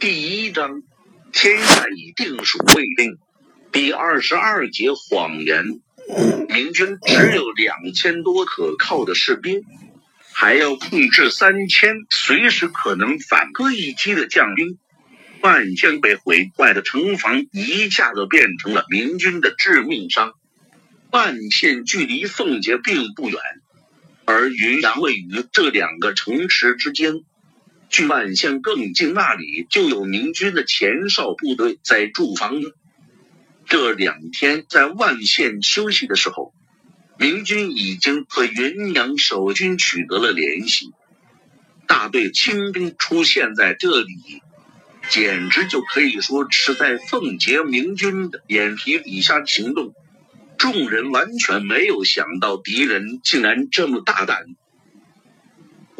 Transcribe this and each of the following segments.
第一章，天下已定属未定。第二十二节谎言。明军只有两千多可靠的士兵，还要控制三千随时可能反戈一击的将兵。万县被毁坏的城防一下子变成了明军的致命伤。万县距离奉节并不远，而云阳位于这两个城池之间。距万县更近，那里就有明军的前哨部队在驻防呢。这两天在万县休息的时候，明军已经和云阳守军取得了联系。大队清兵出现在这里。简直就可以说是在奉节明军的眼皮底下行动，众人完全没有想到敌人竟然这么大胆。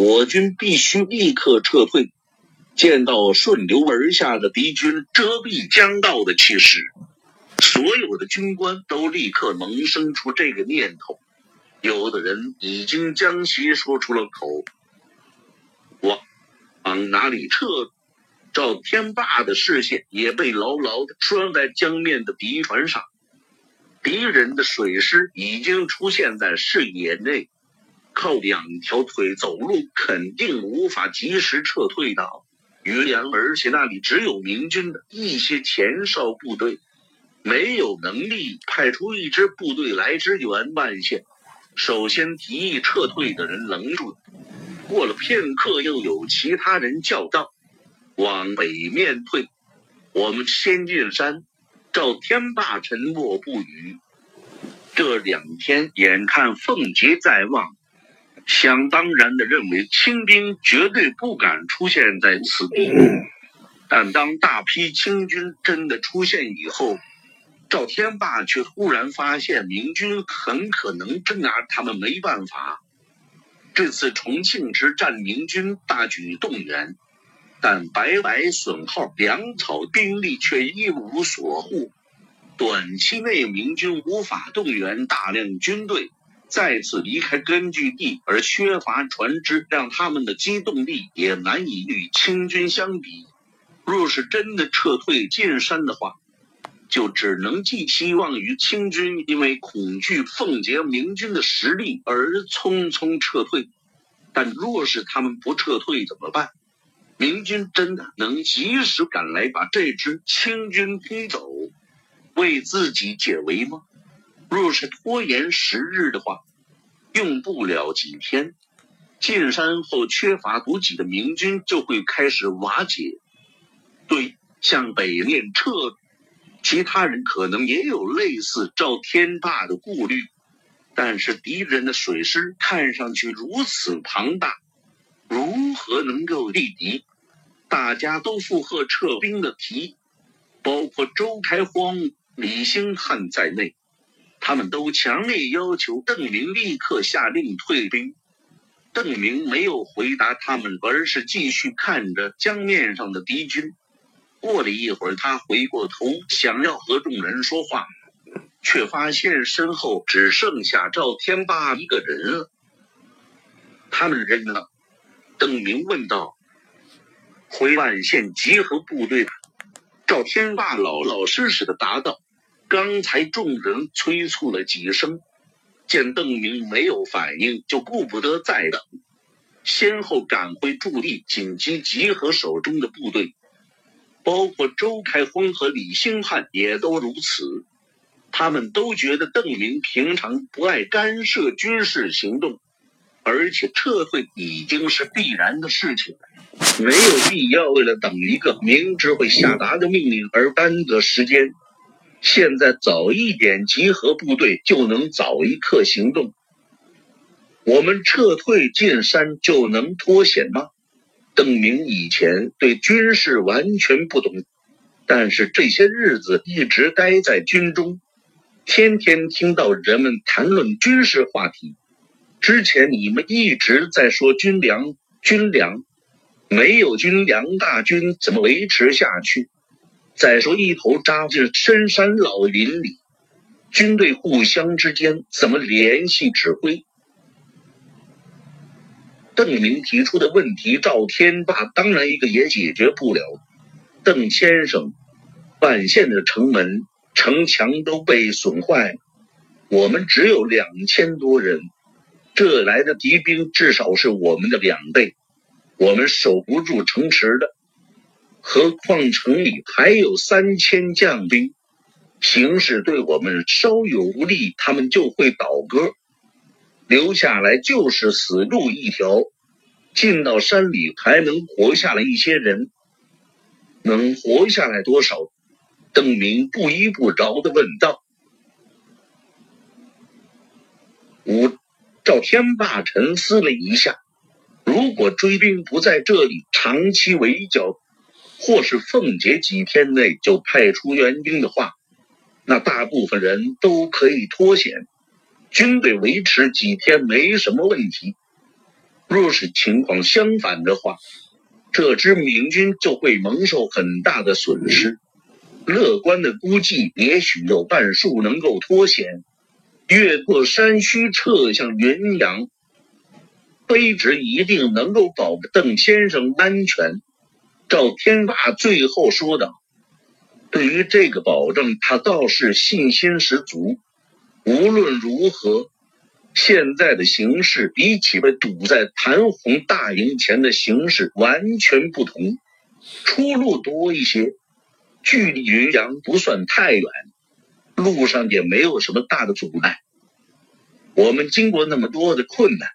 我军必须立刻撤退。见到顺流而下的敌军遮蔽江道的气势，所有的军官都立刻萌生出这个念头。有的人已经将其说出了口。往往哪里撤？赵天霸的视线也被牢牢的拴在江面的敌船上，敌人的水师已经出现在视野内，靠两条腿走路肯定无法及时撤退到云阳，而且那里只有明军的一些前哨部队，没有能力派出一支部队来支援万县。首先提议撤退的人愣住了，过了片刻，又有其他人叫道。往北面退，我们先进山。赵天霸沉默不语。这两天，眼看凤节在望，想当然的认为清兵绝对不敢出现在此地。但当大批清军真的出现以后，赵天霸却忽然发现明军很可能真拿他们没办法。这次重庆之战，明军大举动员。但白白损耗粮草，兵力却一无所获。短期内，明军无法动员大量军队再次离开根据地，而缺乏船只，让他们的机动力也难以与清军相比。若是真的撤退进山的话，就只能寄希望于清军因为恐惧奉节明军的实力而匆匆撤退。但若是他们不撤退怎么办？明军真的能及时赶来把这支清军逼走，为自己解围吗？若是拖延时日的话，用不了几天，进山后缺乏补给的明军就会开始瓦解。对，向北面撤，其他人可能也有类似赵天霸的顾虑，但是敌人的水师看上去如此庞大，如何能够力敌？大家都附和撤兵的提议，包括周开荒、李兴汉在内，他们都强烈要求邓明立刻下令退兵。邓明没有回答他们，而是继续看着江面上的敌军。过了一会儿，他回过头想要和众人说话，却发现身后只剩下赵天霸一个人了。他们人呢？邓明问道。回万县集合部队，赵天霸老老实实的答道。刚才众人催促了几声，见邓明没有反应，就顾不得再等，先后赶回驻地，紧急集合手中的部队，包括周开荒和李兴汉也都如此。他们都觉得邓明平常不爱干涉军事行动，而且撤退已经是必然的事情。没有必要为了等一个明知会下达的命令而耽搁时间。现在早一点集合部队，就能早一刻行动。我们撤退进山就能脱险吗？邓明以前对军事完全不懂，但是这些日子一直待在军中，天天听到人们谈论军事话题。之前你们一直在说军粮，军粮。没有军粮，大军怎么维持下去？再说，一头扎进深山老林里，军队互相之间怎么联系指挥？邓明提出的问题，赵天霸当然一个也解决不了。邓先生，万县的城门、城墙都被损坏，我们只有两千多人，这来的敌兵至少是我们的两倍，我们守不住城池的。何况城里还有三千将兵，形势对我们稍有不利，他们就会倒戈，留下来就是死路一条。进到山里还能活下来一些人，能活下来多少？邓明不依不饶的问道。五赵天霸沉思了一下，如果追兵不在这里长期围剿。或是凤姐几天内就派出援兵的话，那大部分人都可以脱险，军队维持几天没什么问题。若是情况相反的话，这支明军就会蒙受很大的损失。乐观的估计，也许有半数能够脱险，越过山区撤向云阳。卑职一定能够保邓先生安全。赵天霸最后说道：“对于这个保证，他倒是信心十足。无论如何，现在的形势比起被堵在谭红大营前的形势完全不同，出路多一些，距离云阳不算太远，路上也没有什么大的阻碍。我们经过那么多的困难，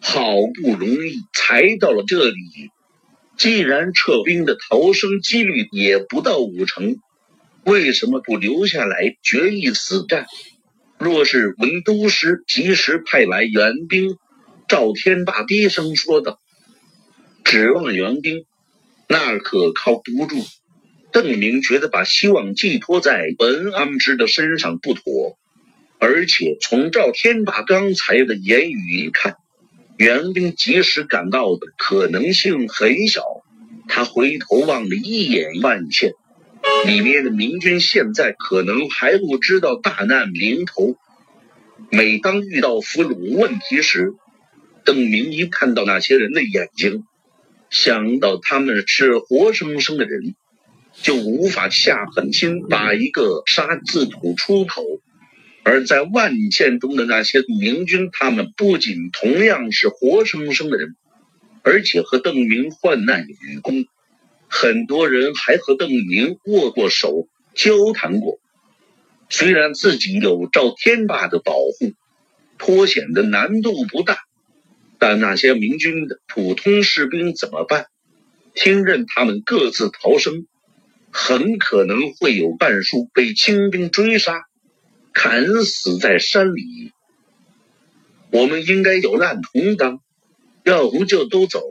好不容易才到了这里。”既然撤兵的逃生几率也不到五成，为什么不留下来决一死战？若是文都师及时派来援兵，赵天霸低声说道：“指望援兵，那可靠不住。”邓明觉得把希望寄托在文安之的身上不妥，而且从赵天霸刚才的言语一看。援兵及时赶到的可能性很小。他回头望了一眼万县，里面的明军现在可能还不知道大难临头。每当遇到俘虏问题时，邓明一看到那些人的眼睛，想到他们是活生生的人，就无法下狠心把一个“杀”字吐出口。而在万县中的那些明军，他们不仅同样是活生生的人，而且和邓明患难与共。很多人还和邓明握过手，交谈过。虽然自己有赵天霸的保护，脱险的难度不大，但那些明军的普通士兵怎么办？听任他们各自逃生，很可能会有半数被清兵追杀。砍死在山里，我们应该有难同当，要不就都走，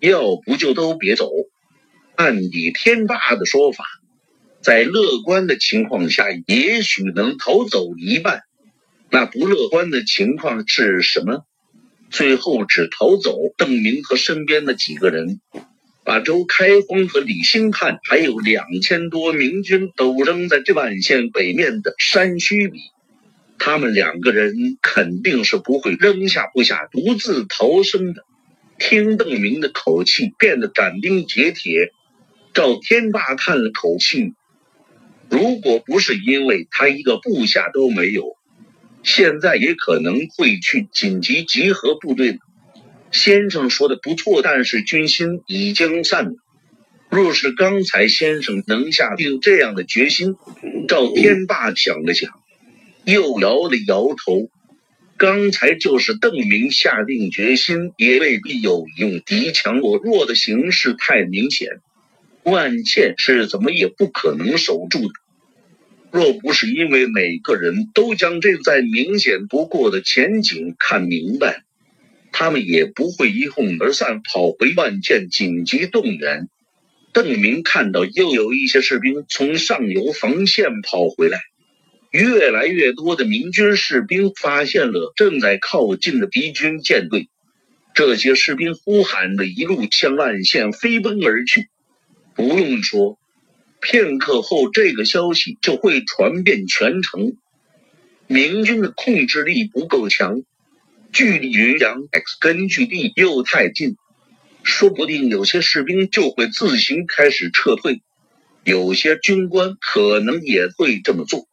要不就都别走。按李天霸的说法，在乐观的情况下，也许能逃走一半。那不乐观的情况是什么？最后只逃走邓明和身边的几个人。把周开荒和李兴汉还有两千多明军都扔在这万县北面的山区里，他们两个人肯定是不会扔下部下独自逃生的。听邓明的口气变得斩钉截铁，赵天霸叹了口气，如果不是因为他一个部下都没有，现在也可能会去紧急集合部队。先生说的不错，但是军心已经散了。若是刚才先生能下定这样的决心，赵天霸想了想，又摇了摇头。刚才就是邓明下定决心，也未必有用。敌强我弱的形势太明显，万茜是怎么也不可能守住的。若不是因为每个人都将这再明显不过的前景看明白。他们也不会一哄而散跑回万箭紧急动员。邓明看到又有一些士兵从上游防线跑回来，越来越多的明军士兵发现了正在靠近的敌军舰队，这些士兵呼喊着一路向万县飞奔而去。不用说，片刻后这个消息就会传遍全城。明军的控制力不够强。距离云阳 X 根据地又太近，说不定有些士兵就会自行开始撤退，有些军官可能也会这么做。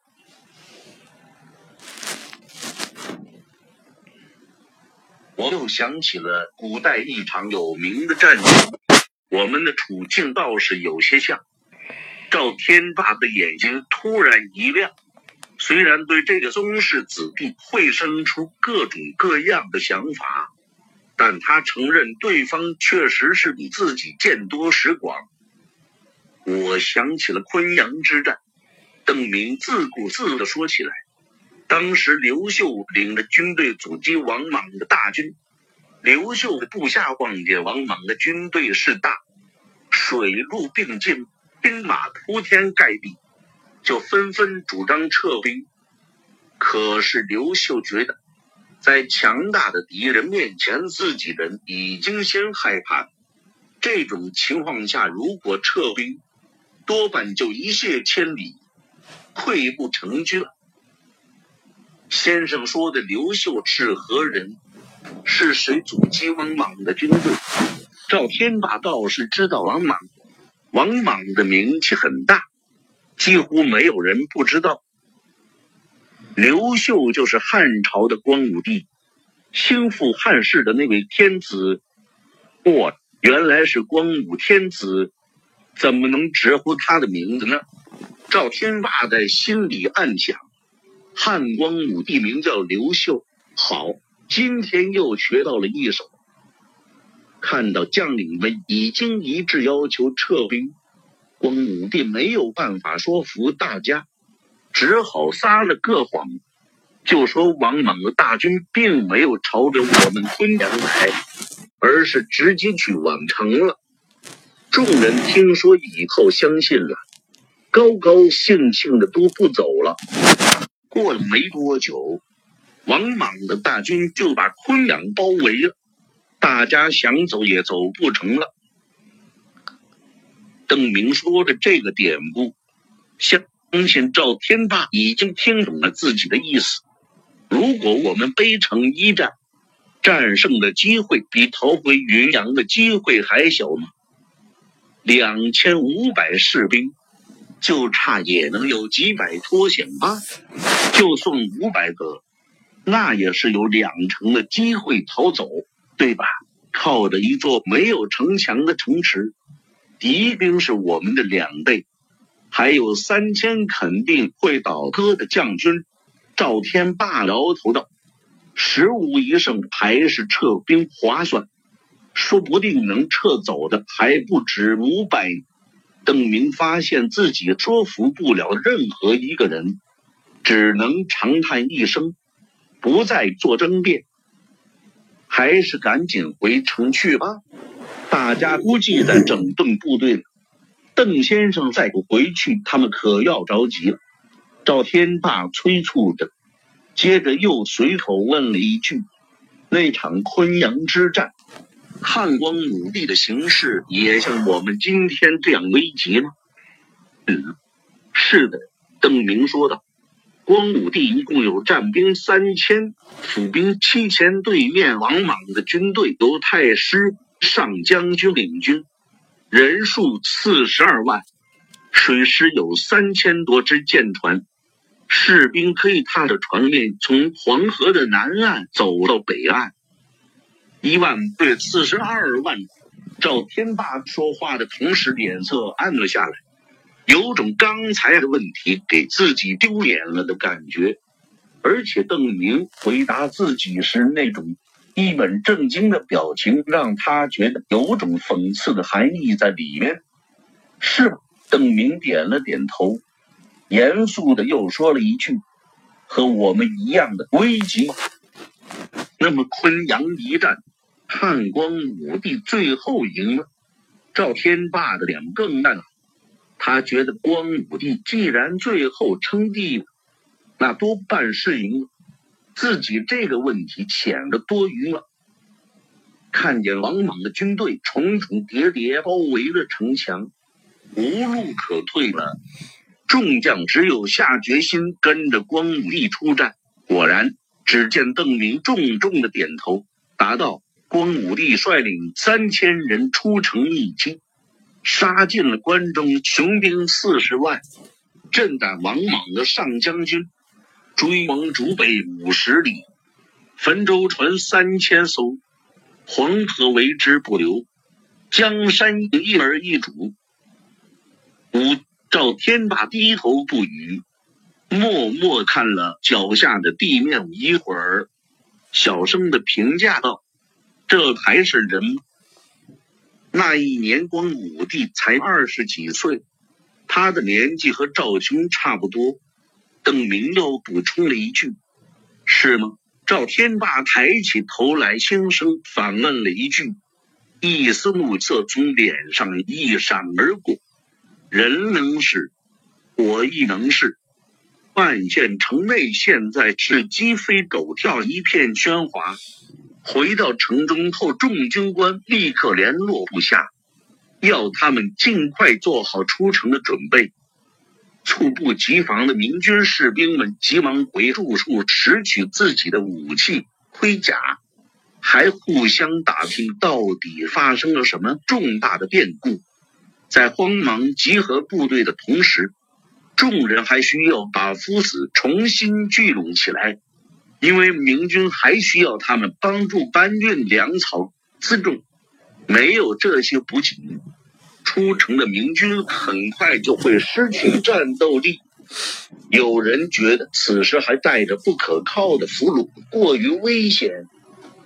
我又想起了古代一场有名的战争，我们的处境倒是有些像。赵天霸的眼睛突然一亮，虽然对这个宗室子弟会生出各种各样的想法。但他承认对方确实是比自己见多识广。我想起了昆阳之战，邓明自顾自地说起来：当时刘秀领着军队阻击王莽的大军，刘秀的部下望见王莽的军队势大，水陆并进，兵马铺天盖地，就纷纷主张撤兵。可是刘秀觉得。在强大的敌人面前，自己人已经先害怕。这种情况下，如果撤兵，多半就一泻千里，溃不成军了。先生说的刘秀是何人？是谁阻击王莽的军队？赵天霸倒是知道王莽，王莽的名气很大，几乎没有人不知道。刘秀就是汉朝的光武帝，兴复汉室的那位天子。哇，原来是光武天子，怎么能直呼他的名字呢？赵天霸在心里暗想：汉光武帝名叫刘秀，好，今天又学到了一手。看到将领们已经一致要求撤兵，光武帝没有办法说服大家。只好撒了个谎，就说王莽的大军并没有朝着我们昆阳来，而是直接去宛城了。众人听说以后相信了，高高兴兴的都不走了。过了没多久，王莽的大军就把昆阳包围了，大家想走也走不成了。邓明说的这个典故，相信赵天霸已经听懂了自己的意思。如果我们背城一战，战胜的机会比逃回云阳的机会还小吗？两千五百士兵，就差也能有几百脱险吧？就算五百个，那也是有两成的机会逃走，对吧？靠着一座没有城墙的城池，敌兵是我们的两倍。还有三千肯定会倒戈的将军，赵天霸摇头道：“十无一胜还是撤兵划算，说不定能撤走的还不止五百。”邓明发现自己说服不了任何一个人，只能长叹一声，不再做争辩，还是赶紧回城去吧。大家估计在整顿部队了。邓先生再不回去，他们可要着急了。赵天霸催促着，接着又随口问了一句：“那场昆阳之战，汉光武帝的形势也像我们今天这样危急吗？”“嗯，是的。”邓明说道。“光武帝一共有战兵三千，府兵七千，对面王莽的军队由太师上将军领军。”人数四十二万，水师有三千多只舰船，士兵可以踏着船面从黄河的南岸走到北岸。一万对四十二万，赵天霸说话的同时脸色暗了下来，有种刚才的问题给自己丢脸了的感觉，而且邓明回答自己时那种。一本正经的表情让他觉得有种讽刺的含义在里面，是吧？邓明点了点头，严肃的又说了一句：“和我们一样的危机。”那么昆阳一战，汉光武帝最后赢了，赵天霸的脸更烂了。他觉得光武帝既然最后称帝，那多半是赢了。自己这个问题显得多余了。看见王莽的军队重重叠叠包围了城墙，无路可退了，众将只有下决心跟着光武帝出战。果然，只见邓明重重的点头，答道：“光武帝率领三千人出城一击，杀进了关中，雄兵四十万，阵胆王莽的上将军追蒙逐北五十里，汾州船三千艘，黄河为之不流，江山一而一主。武赵天霸低头不语，默默看了脚下的地面一会儿，小声的评价道：“这还是人吗？”那一年，光武帝才二十几岁，他的年纪和赵兄差不多。邓明又补充了一句：“是吗？”赵天霸抬起头来，轻声反问了一句，一丝怒色从脸上一闪而过。人能是，我亦能是。万县城内现在是鸡飞狗跳，一片喧哗。回到城中后，众军官立刻联络部下，要他们尽快做好出城的准备。猝不及防的明军士兵们急忙回住处拾取自己的武器盔甲，还互相打听到底发生了什么重大的变故。在慌忙集合部队的同时，众人还需要把夫子重新聚拢起来，因为明军还需要他们帮助搬运粮草辎重。没有这些补给，出城的明军很快就会失去战斗力。有人觉得此时还带着不可靠的俘虏过于危险，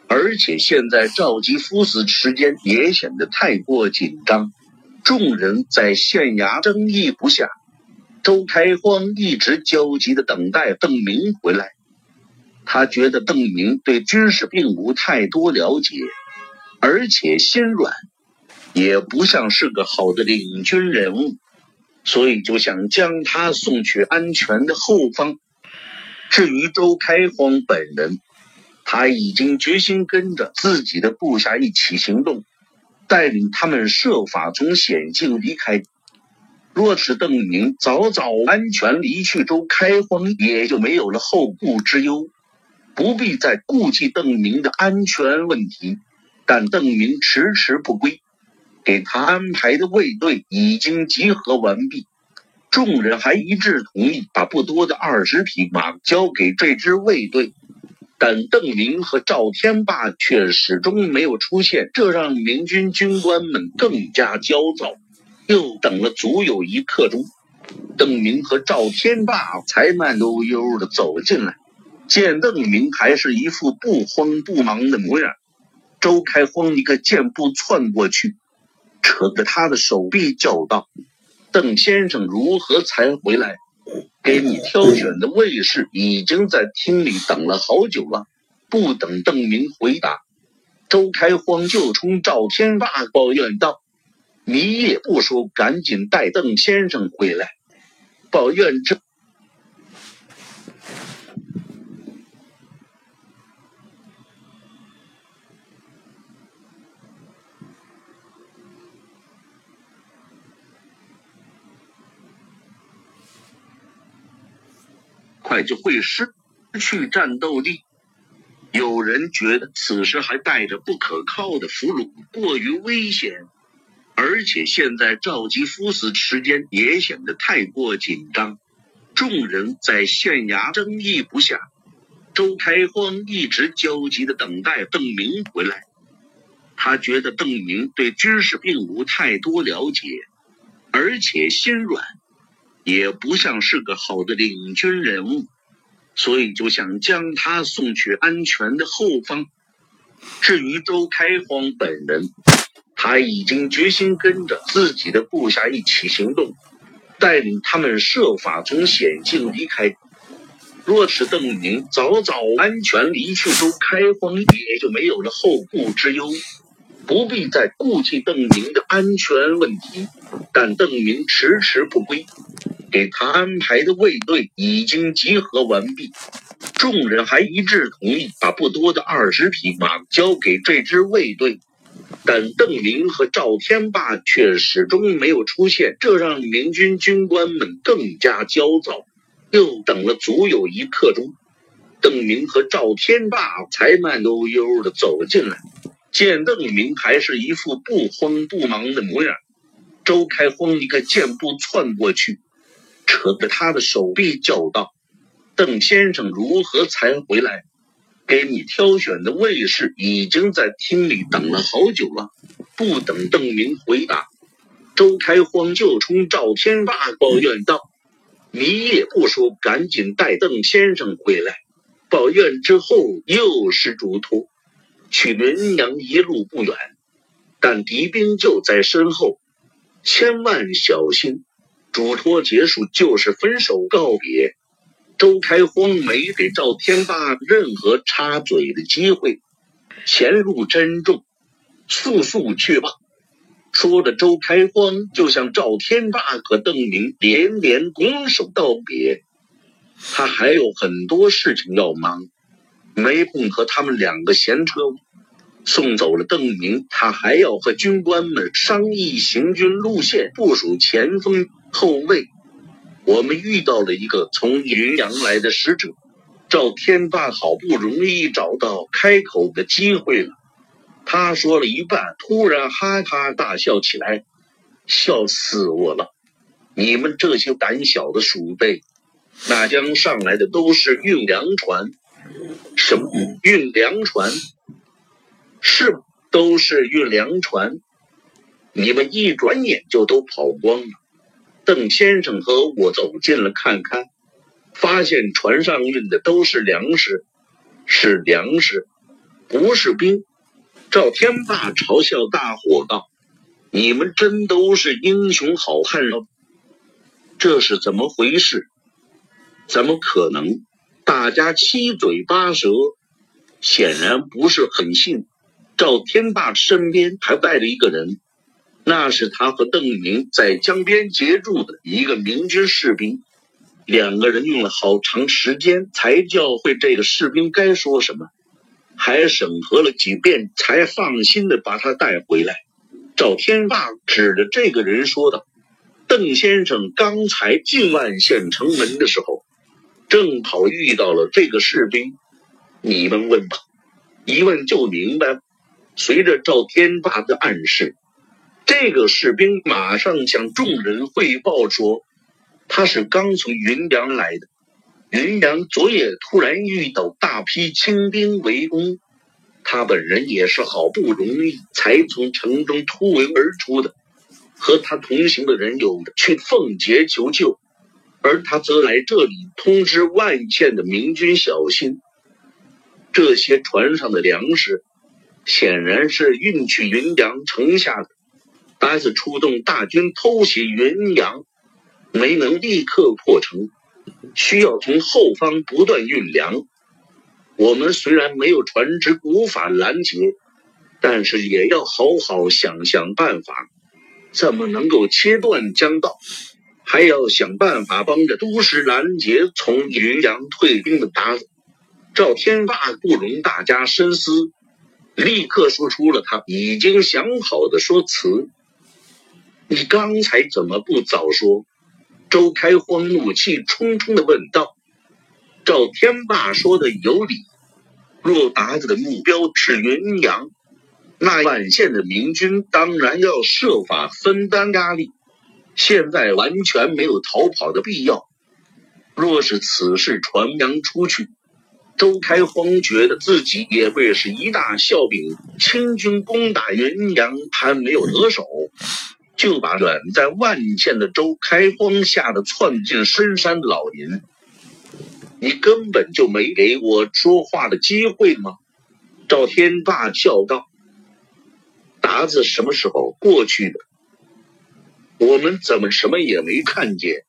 而且现在召集夫子时间也显得太过紧张。众人在县衙争议不下，周开荒一直焦急的等待邓明回来。他觉得邓明对军事并无太多了解，而且心软，也不像是个好的领军人物，所以就想将他送去安全的后方。至于周开荒本人，他已经决心跟着自己的部下一起行动。带领他们设法从险境离开。若是邓明早早安全离去，周开荒也就没有了后顾之忧，不必再顾忌邓明的安全问题。但邓明迟迟不归，给他安排的卫队已经集合完毕，众人还一致同意把不多的二十匹马交给这支卫队。但邓明和赵天霸却始终没有出现，这让明军军官们更加焦躁。又等了足有一刻钟，邓明和赵天霸才慢悠悠的走进来。见邓明还是一副不慌不忙的模样，周开荒一个箭步窜过去，扯着他的手臂叫道：“邓先生如何才回来？”给你挑选的卫士已经在厅里等了好久了。不等邓明回答，周开荒就冲赵天霸抱怨道：“你也不说，赶紧带邓先生回来！”抱怨这。快就会失去战斗力。有人觉得此时还带着不可靠的俘虏过于危险，而且现在召集夫子时间也显得太过紧张。众人在县衙争议不下，周开荒一直焦急的等待邓明回来。他觉得邓明对军事并无太多了解，而且心软。也不像是个好的领军人物，所以就想将他送去安全的后方。至于周开荒本人，他已经决心跟着自己的部下一起行动，带领他们设法从险境离开。若是邓明早早安全离去，周开荒也就没有了后顾之忧，不必再顾忌邓明的安全问题。但邓明迟迟不归。给他安排的卫队已经集合完毕，众人还一致同意把不多的二十匹马交给这支卫队，但邓明和赵天霸却始终没有出现，这让明军军官们更加焦躁。又等了足有一刻钟，邓明和赵天霸才慢悠悠的走进来。见邓明还是一副不慌不忙的模样，周开荒一个箭步窜过去，扯着他的手臂叫道：“邓先生如何才回来？给你挑选的卫士已经在厅里等了好久了。”不等邓明回答，周开荒就冲赵天霸抱怨道：“你也不说，赶紧带邓先生回来。”抱怨之后，又是嘱托。去云阳一路不远，但敌兵就在身后，千万小心。嘱托结束就是分手告别。周开荒没给赵天霸任何插嘴的机会，前路珍重，速速去吧。说着，周开荒就向赵天霸和邓明连连拱手道别。他还有很多事情要忙。没空和他们两个闲扯，送走了邓明，他还要和军官们商议行军路线，部署前锋后卫。我们遇到了一个从云阳来的使者，赵天霸好不容易找到开口的机会了。他说了一半，突然哈哈大笑起来，笑死我了！你们这些胆小的鼠辈，那将上来的都是运粮船。什么运粮船？是，都是运粮船。你们一转眼就都跑光了。邓先生和我走近了看看，发现船上运的都是粮食，是粮食，不是兵。赵天霸嘲笑大伙道：“你们真都是英雄好汉哦！这是怎么回事？怎么可能？”大家七嘴八舌，显然不是很信。赵天霸身边还带着一个人，那是他和邓明在江边截住的一个明军士兵。两个人用了好长时间才教会这个士兵该说什么，还审核了几遍才放心的把他带回来。赵天霸指着这个人说道：“邓先生刚才进万县城门的时候。”正好遇到了这个士兵，你们问吧，一问就明白。随着赵天霸的暗示，这个士兵马上向众人汇报说，他是刚从云阳来的。云阳昨夜突然遇到大批清兵围攻，他本人也是好不容易才从城中突围而出的，和他同行的人有的去奉节求救。而他则来这里通知万县的明军小心，这些船上的粮食显然是运去云阳城下的。达子出动大军偷袭云阳，没能立刻破城，需要从后方不断运粮。我们虽然没有船只，无法拦截，但是也要好好想想办法，怎么能够切断江道。还要想办法帮着都师拦截从云阳退兵的达子。赵天霸不容大家深思，立刻说出了他已经想好的说辞。你刚才怎么不早说？周开荒怒气冲冲的问道。赵天霸说的有理，若达子的目标是云阳，那万县的明军当然要设法分担压力。现在完全没有逃跑的必要。若是此事传扬出去，周开荒觉得自己也会是一大笑柄。清军攻打云阳还没有得手，就把远在万县的周开荒吓得窜进深山老林。你根本就没给我说话的机会吗？赵天霸笑道：“达子什么时候过去的？”我们怎么什么也没看见？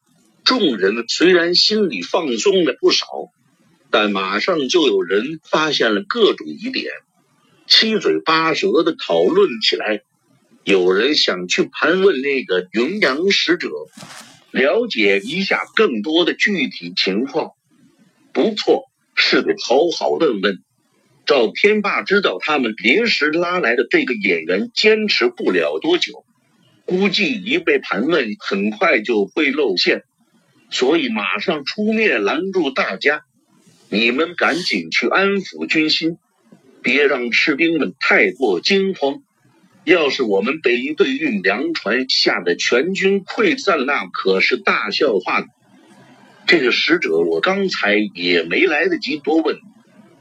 众人虽然心里放松了不少，但马上就有人发现了各种疑点，七嘴八舌的讨论起来。有人想去盘问那个云阳使者，了解一下更多的具体情况。不错，是得好好问问。赵天霸知道他们临时拉来的这个演员坚持不了多久。估计一被盘问，很快就会露馅，所以马上出面拦住大家。你们赶紧去安抚军心，别让士兵们太过惊慌。要是我们北队运粮船吓得全军溃散，那可是大笑话。这个使者我刚才也没来得及多问，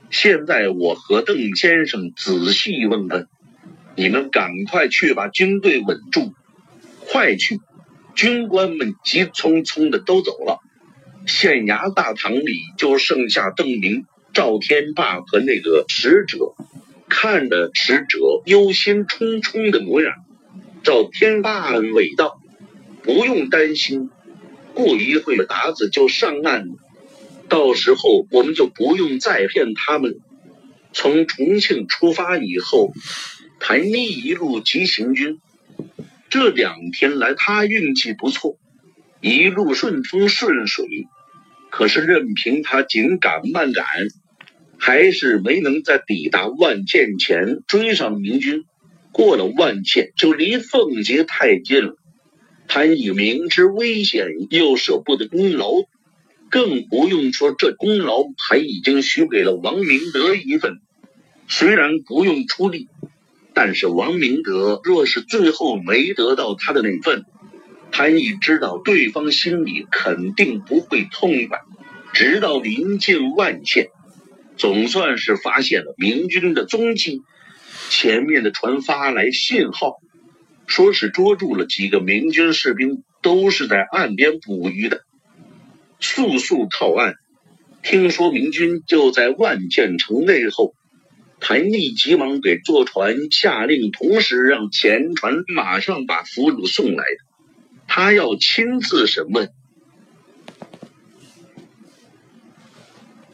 现在我和邓先生仔细问问。你们赶快去把军队稳住，快去！军官们急匆匆的都走了，县衙大堂里就剩下邓明、赵天霸和那个使者。看着使者忧心忡忡的模样，赵天霸安慰道：“不用担心，过一会儿达子就上岸，到时候我们就不用再骗他们。从重庆出发以后。”谭妮一路急行军，这两天来他运气不错，一路顺风顺水。可是任凭他紧赶慢赶，还是没能在抵达万县前追上明军。过了万县，就离奉节太近了。潘毅明知危险，又舍不得功劳，更不用说这功劳还已经许给了王明德一份。虽然不用出力。但是王明德若是最后没得到他的那份，潘毅知道对方心里肯定不会痛快。直到临近万县，总算是发现了明军的踪迹。前面的船发来信号，说是捉住了几个明军士兵，都是在岸边捕鱼的，速速靠岸。听说明军就在万县城内后。谭毅急忙给坐船下令，同时让前船马上把俘虏送来。他要亲自审问，